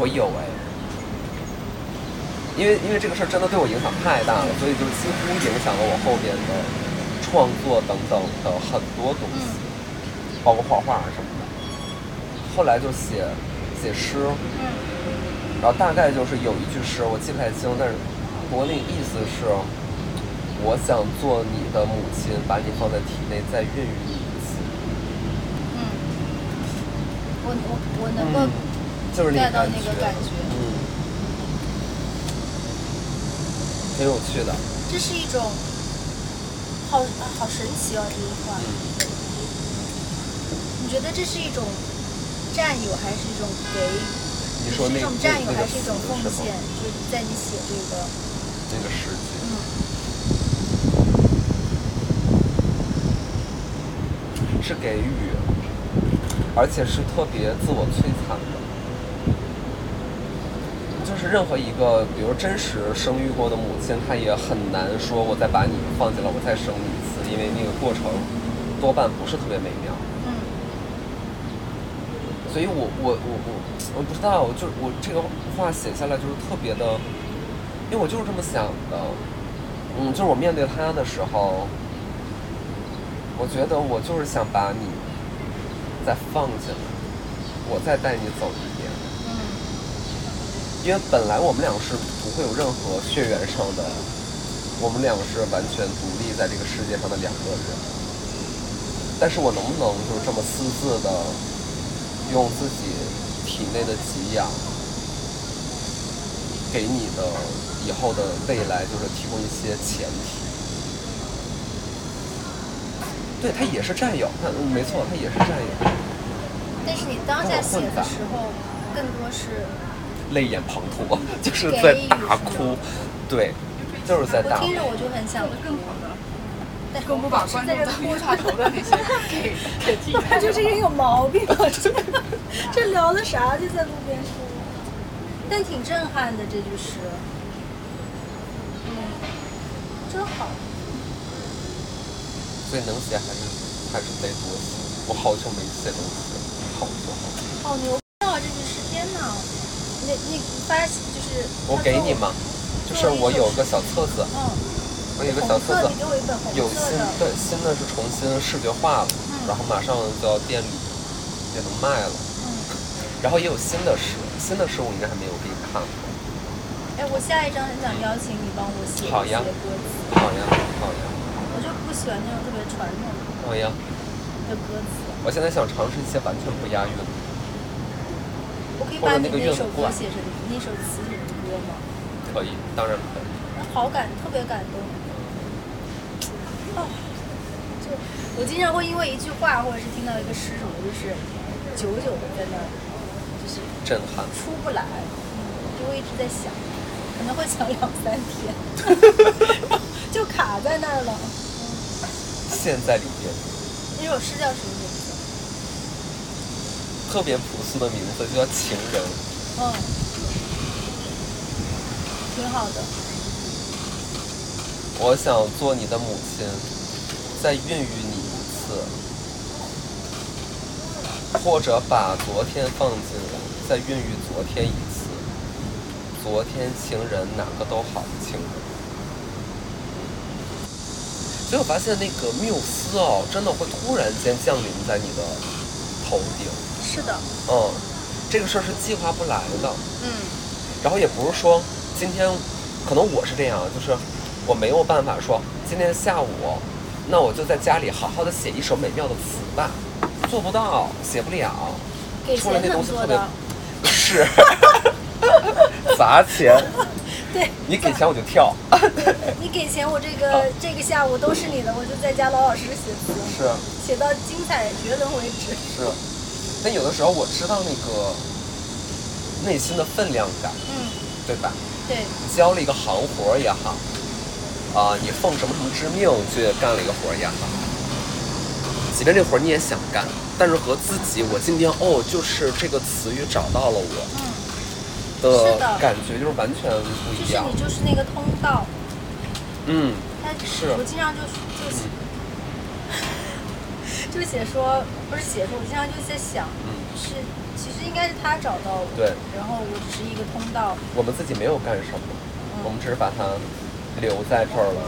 我有哎，因为因为这个事儿真的对我影响太大了，所以就几乎影响了我后边的创作等等的很多东西，包括画画什么的。后来就写写诗，然后大概就是有一句诗我记不太清，但是不过那个意思是，我想做你的母亲，把你放在体内，再孕育你一次。嗯，我我我能够就是那 get 到那个感觉嗯，挺有趣的。这是一种好啊好神奇哦，这句话。你觉得这是一种占有，还是一种给予？你说那是一种占有，那个还是一种奉献？就是在你写这个，那个时机，嗯是给予，而且是特别自我摧残的。就是任何一个，比如真实生育过的母亲，她也很难说我再把你放进来，我再生你一次，因为那个过程多半不是特别美妙。嗯所以我我我我我不知道，我就我这个话写下来就是特别的，因为我就是这么想的。嗯，就是我面对他的时候，我觉得我就是想把你再放进来，我再带你走因为本来我们俩是不会有任何血缘上的，我们俩是完全独立在这个世界上的两个人。但是我能不能就是这么私自的，用自己体内的给养，给你的以后的未来，就是提供一些前提。对，他也是占有，它嗯没错，他也是战友，但是你当下写的时候，更多是泪眼滂沱，就是在大哭，对，就是在大哭我听。着我就很想哭，但是更不把观众在哭岔头的那些 给给替我代觉得这个人有毛病啊！这这聊的啥？就在路边说，但挺震撼的这句诗。嗯，真好。所以能写还是还是得多写。我好久没写东西，好久好久。好牛！那那你发就是我给你嘛，就是我有个小册子，嗯，我有个小册子，你给我一本红有新的，对新的是重新视觉化了，嗯然后马上就要店里也能卖了，嗯，然后也有新的诗，新的诗我应该还没有给你看过。哎，我下一张很想邀请你帮我写一好呀些歌词，好呀好呀我就不喜欢那种特别传统的好呀，的歌词。我现在想尝试一些完全不押韵的，我可以把你那首歌写成那首词写成歌吗？可以，当然可以。好感，特别感动。哦，就我经常会因为一句话或者是听到一个诗什么，就是久久的在那儿，就是震撼。出不来，就会一直在想，可能会想两三天，就卡在那儿了。现在里边那首诗叫什么？特别朴素的名字就叫情人，嗯，挺好的。我想做你的母亲，再孕育你一次，或者把昨天放进来，再孕育昨天一次。昨天情人哪个都好，情人。所以我发现那个缪斯哦，真的会突然间降临在你的头顶。是的，嗯，这个事儿是计划不来的。嗯。然后也不是说今天，可能我是这样，就是我没有办法说今天下午，那我就在家里好好的写一首美妙的词吧，做不到，写不了，给。出来钱那东西特别是。砸钱，对。你给钱我就跳，你给钱，我这个这个下午都是你的，我就在家老老实实写词，是写到精彩绝伦为止。是，但有的时候我知道那个内心的分量感，嗯，对吧？对，交了一个行活儿也好，啊、你奉什么什么之命去干了一个活儿也好，即便这活儿你也想干，但是和自己我今天哦，就是这个词语找到了我嗯，的感觉就是完全不一样就是。你就是那个通道，嗯，他是我经常就就写，就写说不是写说，我经常就在想，嗯是其实应该是他找到我，对，然后我只是一个通道，我们自己没有干什么，我们只是把它留在这儿了。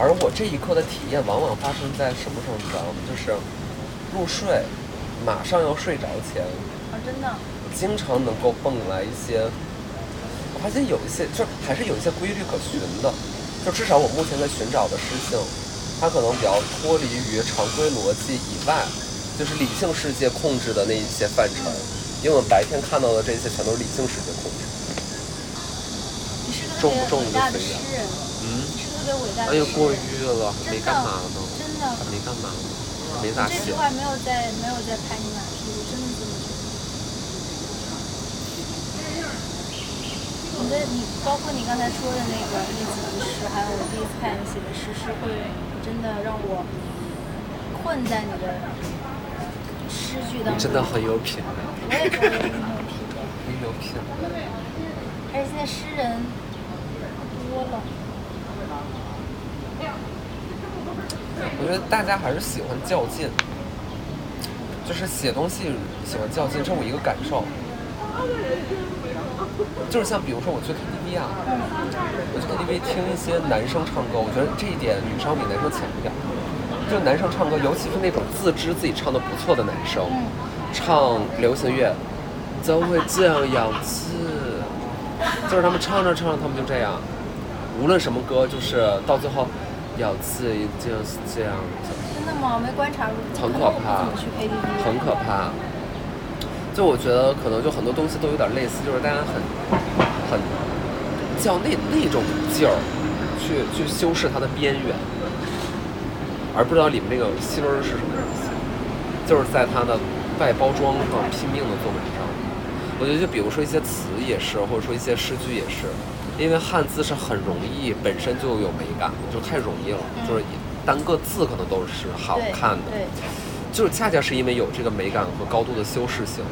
而我这一刻的体验，往往发生在什么时候？你知道吗？就是入睡，马上要睡着前，啊，真的，经常能够蹦来一些，我发现有一些，就还是有一些规律可循的。就至少我目前在寻找的诗性，它可能比较脱离于常规逻辑以外，就是理性世界控制的那一些范畴。因为我们白天看到的这些全都是理性世界控制。你是个特重别不重大的诗人，嗯，你是个特别伟大的诗人。哎呀，过誉了，没干嘛呢，真的，没干嘛，没咋写这句。话没有在没有在拍你马屁，我真的这么觉得。你的你包括你刚才说的那个那几句诗，还有我第一次看你写的诗，是会真的让我困在你的诗句当中。真的很有品味，我也觉得很有品味，很有品味。而且现在诗人多了。我觉得大家还是喜欢较劲，就是写东西喜欢较劲，这是我一个感受。就是像比如说我去 KTV 啊，我去 KTV 听一些男生唱歌，我觉得这一点女生比男生强一点。就男生唱歌，尤其是那种自知自己唱的不错的男生，唱流行乐都会这样咬字，就是他们唱着唱着他们就这样，无论什么歌，就是到最后咬字一定是这样子。真的吗？我没观察过，很可怕很可怕。就我觉得可能就很多东西都有点类似，就是大家很很较那那种劲儿去去修饰它的边缘，而不知道里面那个芯儿是什么东西，就是在它的外包装上拼命的做文章。我觉得就比如说一些词也是，或者说一些诗句也是，因为汉字是很容易本身就有美感，就太容易了，就是单个字可能都是好看的。对，就是恰恰是因为有这个美感和高度的修饰性，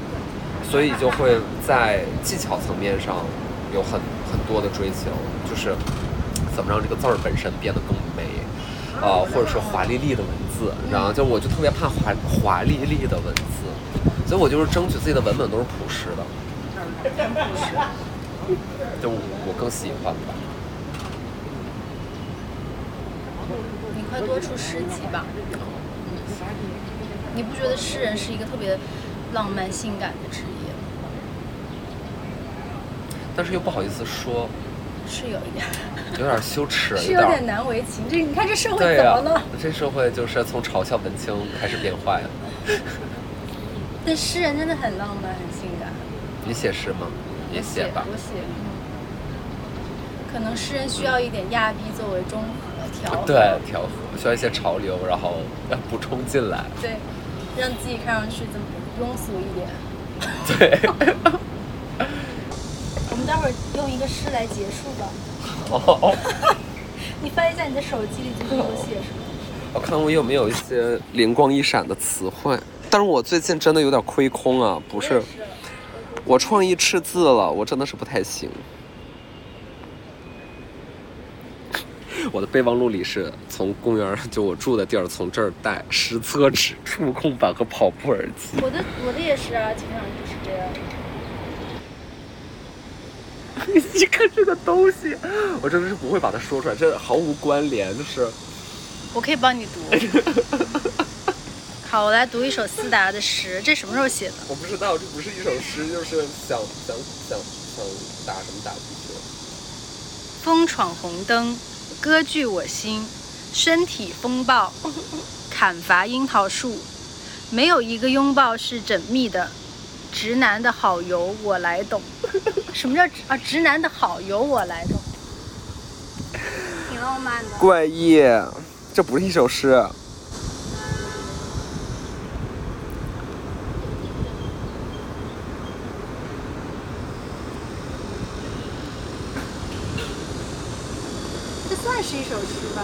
所以就会在技巧层面上有很很多的追求，就是怎么让这个字儿本身变得更美，呃，或者是华丽丽的文字，然后就我就特别怕华华丽丽的文字，所以我就是争取自己的文本都是朴实的，就我更喜欢吧。你快多出诗集吧。你不觉得诗人是一个特别浪漫性感的职业吗？但是又不好意思说，是有一点，有点羞耻，是有点难为情。这你看这社会、怎么了？这社会就是从嘲笑文青开始变坏了。但诗人真的很浪漫，很性感。你写诗吗？也写吧。我写。嗯可能诗人需要一点亚逼作为中和调和，对，调和需要一些潮流，然后要补充进来。对，让自己看上去怎么庸俗一点。对。我们待会儿用一个诗来结束吧。哦，你翻一下你的手机里最近有写什么？我看我有没有一些灵光一闪的词汇，但是我最近真的有点亏空啊，不是，我创意赤字了，我真的是不太行。我的备忘录里是从公园就我住的地儿，从这儿带实测纸、触控板和跑步耳机。我的我的也是啊，基本上就是这样。你看这个东西，我真的是不会把它说出来，这毫无关联，就是我可以帮你读。好，我来读一首思达的诗，这什么时候写的？我不知道，这不是一首诗，就是想想想想打什么打进去。风闯红灯，歌剧我心，身体风暴，砍伐樱桃树，没有一个拥抱是缜密的。直男的好由我来懂，什么叫直啊？直男的好由我来懂，挺浪漫的。怪异，这不是一首诗。是一首诗吧？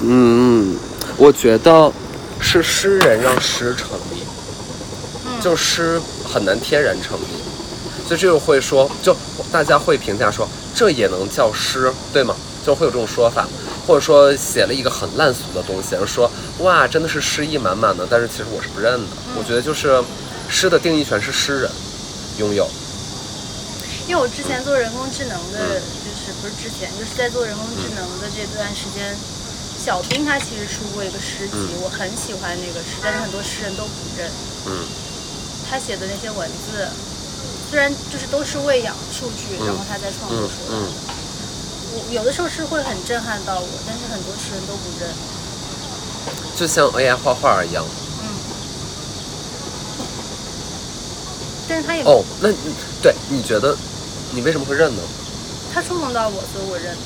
嗯，我觉得是诗人让诗成立，就诗很难天然成立，所以这就会说，就大家会评价说这也能叫诗，对吗？就会有这种说法，或者说写了一个很烂俗的东西，然后说哇真的是诗意满满的，但是其实我是不认的。我觉得就是诗的定义权是诗人拥有，因为我之前做人工智能的，就是不是之前，就是在做人工智能的这段时间，小兵他其实出过一个诗集，嗯我很喜欢那个诗，但是很多诗人都不认。嗯他写的那些文字，虽然就是都是喂养数据，嗯然后他再创作嗯出来的。嗯，我有的时候是会很震撼到我，但是很多诗人都不认。就像 AI 画画一样。嗯，但是他也、哦，那对你觉得你为什么会认呢？他触碰到我，所以我认。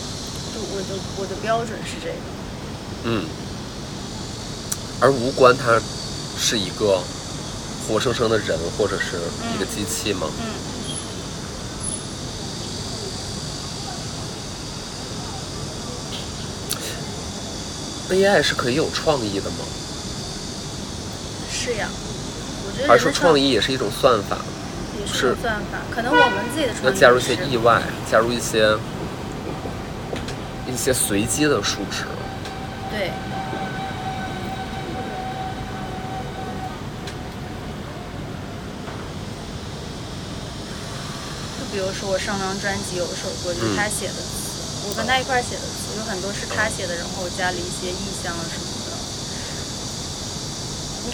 就我的我的标准是这个。嗯，而无关它是一个活生生的人或者是一个机器吗？嗯，AI 是可以有创意的吗？是呀。我觉得而说创意也是一种算法？也是算法，可能我们自己的要加入一些是意外，加入一些一些随机的数值。对。就比如说我上张专辑有一首歌就是嗯他写的词，我跟他一块儿写的词，有很多是他写的，然后我加了一些意象啊什么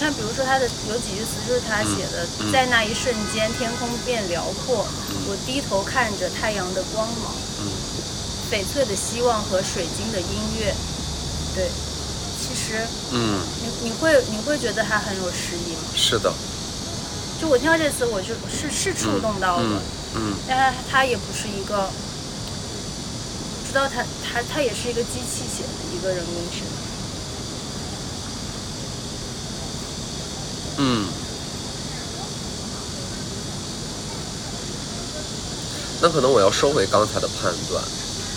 看，比如说他的有几句词就是他写的，嗯嗯在那一瞬间，天空变辽阔，我低头看着太阳的光芒。嗯翡翠的希望和水晶的音乐，对，其实嗯，你你会你会觉得他很有诗意吗？是的。就我听到这词，我就是是触动到了，嗯嗯但他他也不是一个，知道他他他也是一个机器写的一个人工智能，嗯。那可能我要收回刚才的判断，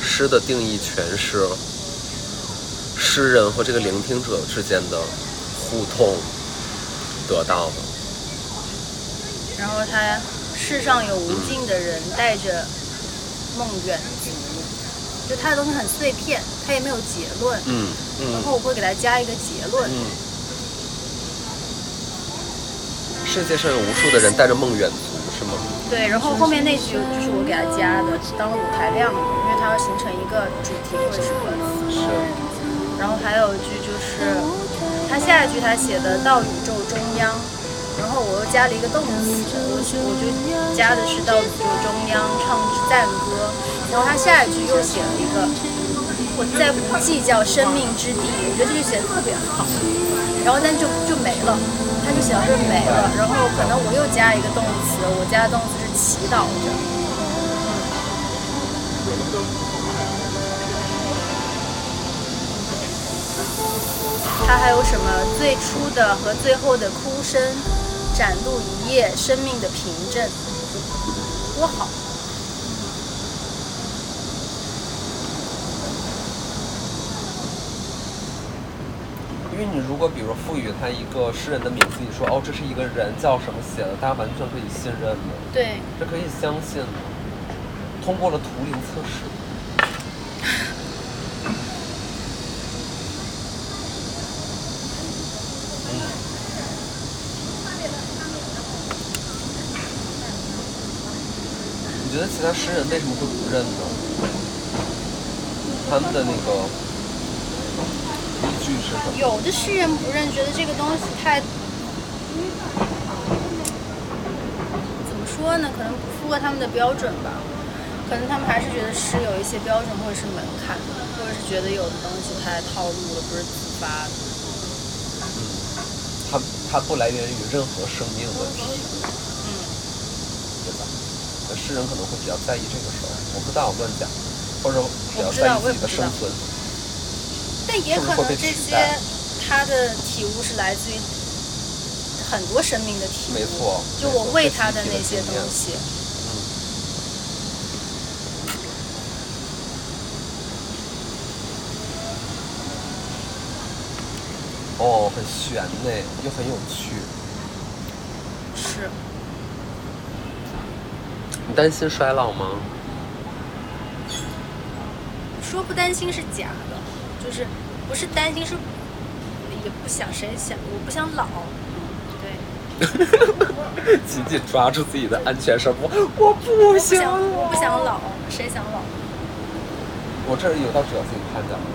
诗的定义全是诗人和这个聆听者之间的互通得到的。然后他世上有无尽的人带着梦远足，就他的东西很碎片，他也没有结论，嗯嗯然后我会给他加一个结论，嗯。世界上有无数的人带着梦远足，是吗？对，然后后面那句就是我给他加的，当舞台亮了，因为它要形成一个主题或者是歌词。是。然后还有一句就是，他下一句他写的到宇宙中央，然后我又加了一个动词，我我就加的是到宇宙中央唱支赞歌，然后他下一句又写了一个，我再不计较生命之地，我觉得这句写的特别好，然后但就就没了，他就写到这没了，然后可能我又加一个动词，我加的动词是祈祷着。他还有什么最初的和最后的哭声，展露一夜生命的凭证，多好！为你如果比如赋予他一个诗人的名字，你说哦这是一个人叫什么写的，大家完全可以信任的，对，这可以相信的。通过了图灵测试。你觉得其他诗人为什么会不认呢？他们的那个有的是人不认，觉得这个东西太，怎么说呢？可能不符合他们的标准吧。可能他们还是觉得诗有一些标准或者是门槛，或者是觉得有的东西太套路了，不是自发的。它它不来源于任何生命问题，嗯，对吧？那诗人可能会比较在意这个事儿，我不知道乱讲，或者比较在意自己的生存。但也可能这些他的体悟是来自于很多生命的体悟。没错就我喂他的那些东西。哦，很悬呢，又很有趣。是，你担心衰老吗？说不担心是假的，就是不是担心是也不想谁想，我不想老。对，紧紧抓住自己的安全绳，我我不想想，我不想老，谁想老？我这儿有道褶子，你看见了吗？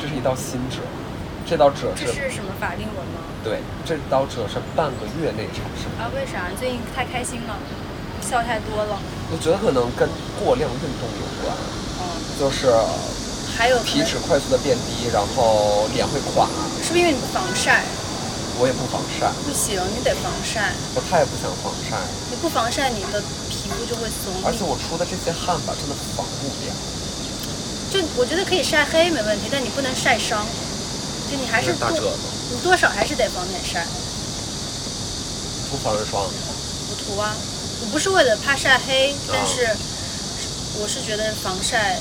这是一道新褶，这道褶这是是什么法令纹吗？对，这道褶是半个月内产生的。啊，为啥？最近太开心了，笑太多了。我觉得可能跟过量运动有关，嗯，就是还有皮脂快速的变低，然后脸会垮。是不是因为你不防晒？我也不防晒，不行，你得防晒。我太不想防晒，你不防晒，你的皮肤就会松而且。我出的这些汗吧，真的防不了。就我觉得可以晒黑没问题，但你不能晒伤。就你还是多大褶子，你多少还是得防点晒。涂防晒霜，我涂啊，我不是为了怕晒黑，但是我是觉得防晒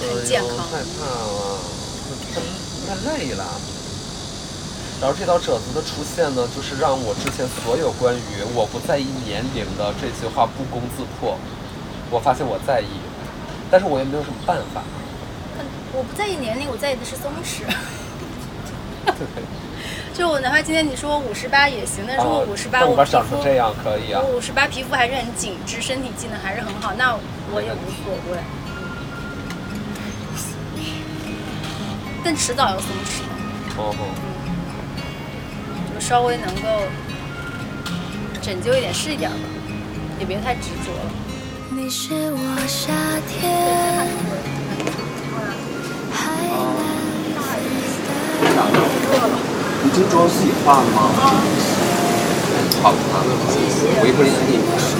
很健康。哎呦害怕了，太太累了。然后这道褶子的出现呢，就是让我之前所有关于我不在意年龄的这句话不攻自破。我发现我在意，但是我也没有什么办法。可我不在意年龄，我在意的是松弛。对，就我哪怕今天你说我五十八也行，但是我啊五十八但我长成这样可以啊。我五十八皮肤还是很紧致，身体机能还是很好，那我也无所谓。但迟早要松弛的，哦吼，就稍微能够拯救一点是一点吧，也别太执着了。你是我夏天还难你这妆自己画的吗？好看了，维克利安妮。